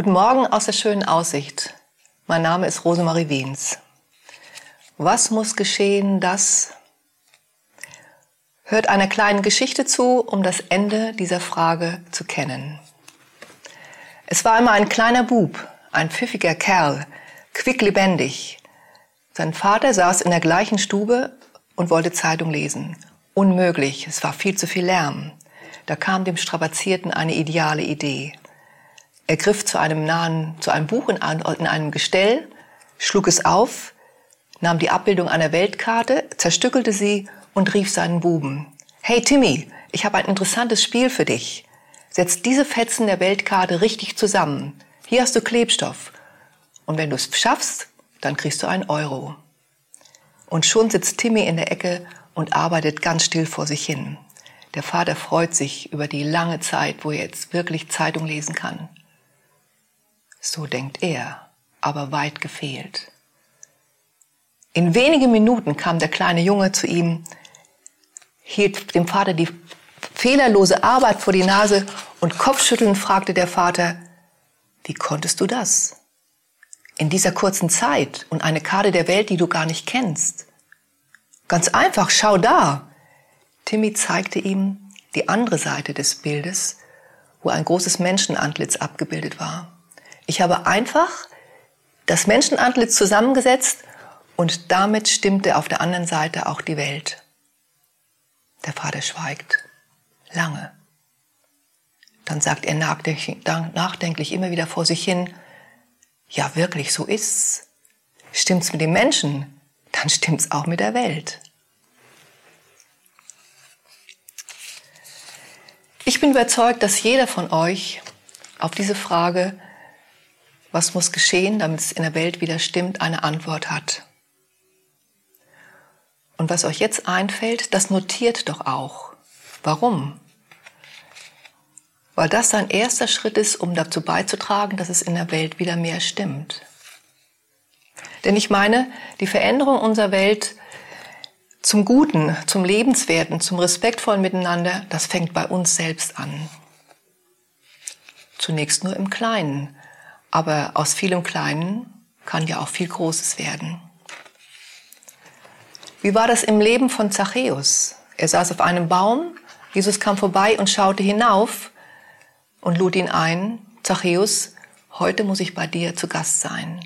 Guten Morgen aus der schönen Aussicht. Mein Name ist Rosemarie Wiens. Was muss geschehen, dass... Hört einer kleinen Geschichte zu, um das Ende dieser Frage zu kennen. Es war einmal ein kleiner Bub, ein pfiffiger Kerl, quicklebendig. Sein Vater saß in der gleichen Stube und wollte Zeitung lesen. Unmöglich, es war viel zu viel Lärm. Da kam dem Strapazierten eine ideale Idee. Er griff zu einem nahen, zu einem Buch in, in einem Gestell, schlug es auf, nahm die Abbildung einer Weltkarte, zerstückelte sie und rief seinen Buben. Hey Timmy, ich habe ein interessantes Spiel für dich. Setz diese Fetzen der Weltkarte richtig zusammen. Hier hast du Klebstoff. Und wenn du es schaffst, dann kriegst du einen Euro. Und schon sitzt Timmy in der Ecke und arbeitet ganz still vor sich hin. Der Vater freut sich über die lange Zeit, wo er jetzt wirklich Zeitung lesen kann. So denkt er, aber weit gefehlt. In wenigen Minuten kam der kleine Junge zu ihm, hielt dem Vater die fehlerlose Arbeit vor die Nase und kopfschüttelnd fragte der Vater, wie konntest du das? In dieser kurzen Zeit und eine Karte der Welt, die du gar nicht kennst. Ganz einfach, schau da. Timmy zeigte ihm die andere Seite des Bildes, wo ein großes Menschenantlitz abgebildet war. Ich habe einfach das Menschenantlitz zusammengesetzt und damit stimmte auf der anderen Seite auch die Welt. Der Vater schweigt lange. Dann sagt er nachdenklich immer wieder vor sich hin, ja wirklich, so ist's. Stimmt's mit den Menschen, dann stimmt's auch mit der Welt. Ich bin überzeugt, dass jeder von euch auf diese Frage was muss geschehen, damit es in der Welt wieder stimmt, eine Antwort hat. Und was euch jetzt einfällt, das notiert doch auch. Warum? Weil das ein erster Schritt ist, um dazu beizutragen, dass es in der Welt wieder mehr stimmt. Denn ich meine, die Veränderung unserer Welt zum Guten, zum Lebenswerten, zum respektvollen Miteinander, das fängt bei uns selbst an. Zunächst nur im Kleinen, aber aus vielem Kleinen kann ja auch viel Großes werden. Wie war das im Leben von Zachäus? Er saß auf einem Baum, Jesus kam vorbei und schaute hinauf und lud ihn ein, Zachäus, heute muss ich bei dir zu Gast sein.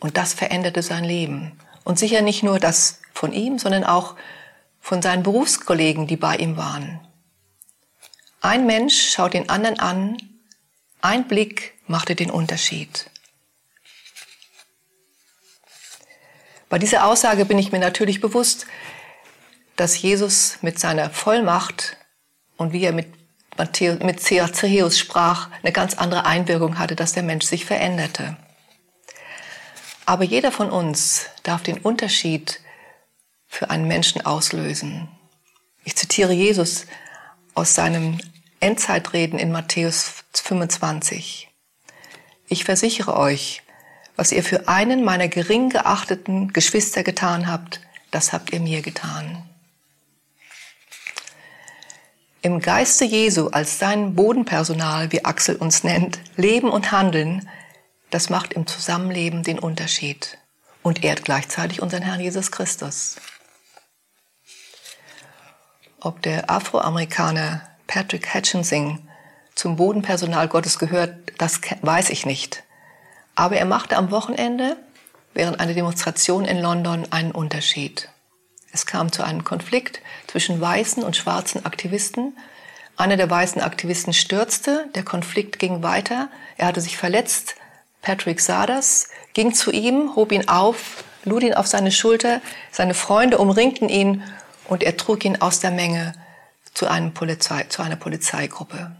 Und das veränderte sein Leben. Und sicher nicht nur das von ihm, sondern auch von seinen Berufskollegen, die bei ihm waren. Ein Mensch schaut den anderen an, ein Blick machte den Unterschied. Bei dieser Aussage bin ich mir natürlich bewusst, dass Jesus mit seiner Vollmacht und wie er mit, Matthäus, mit Zachäus sprach, eine ganz andere Einwirkung hatte, dass der Mensch sich veränderte. Aber jeder von uns darf den Unterschied für einen Menschen auslösen. Ich zitiere Jesus aus seinem Endzeitreden in Matthäus 25. Ich versichere euch, was ihr für einen meiner gering geachteten Geschwister getan habt, das habt ihr mir getan. Im Geiste Jesu als sein Bodenpersonal, wie Axel uns nennt, leben und handeln, das macht im Zusammenleben den Unterschied und ehrt gleichzeitig unseren Herrn Jesus Christus. Ob der Afroamerikaner Patrick Hutchinson zum Bodenpersonal Gottes gehört, das weiß ich nicht. Aber er machte am Wochenende während einer Demonstration in London einen Unterschied. Es kam zu einem Konflikt zwischen weißen und schwarzen Aktivisten. Einer der weißen Aktivisten stürzte, der Konflikt ging weiter, er hatte sich verletzt. Patrick sah das, ging zu ihm, hob ihn auf, lud ihn auf seine Schulter, seine Freunde umringten ihn und er trug ihn aus der Menge zu, einem Polizei, zu einer Polizeigruppe.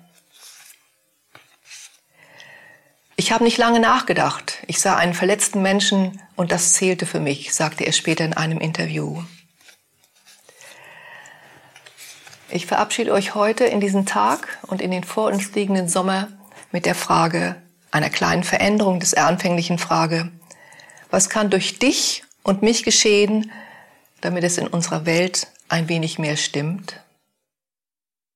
Ich habe nicht lange nachgedacht. Ich sah einen verletzten Menschen und das zählte für mich, sagte er später in einem Interview. Ich verabschiede euch heute in diesen Tag und in den vor uns liegenden Sommer mit der Frage, einer kleinen Veränderung des anfänglichen Frage, was kann durch dich und mich geschehen, damit es in unserer Welt ein wenig mehr stimmt?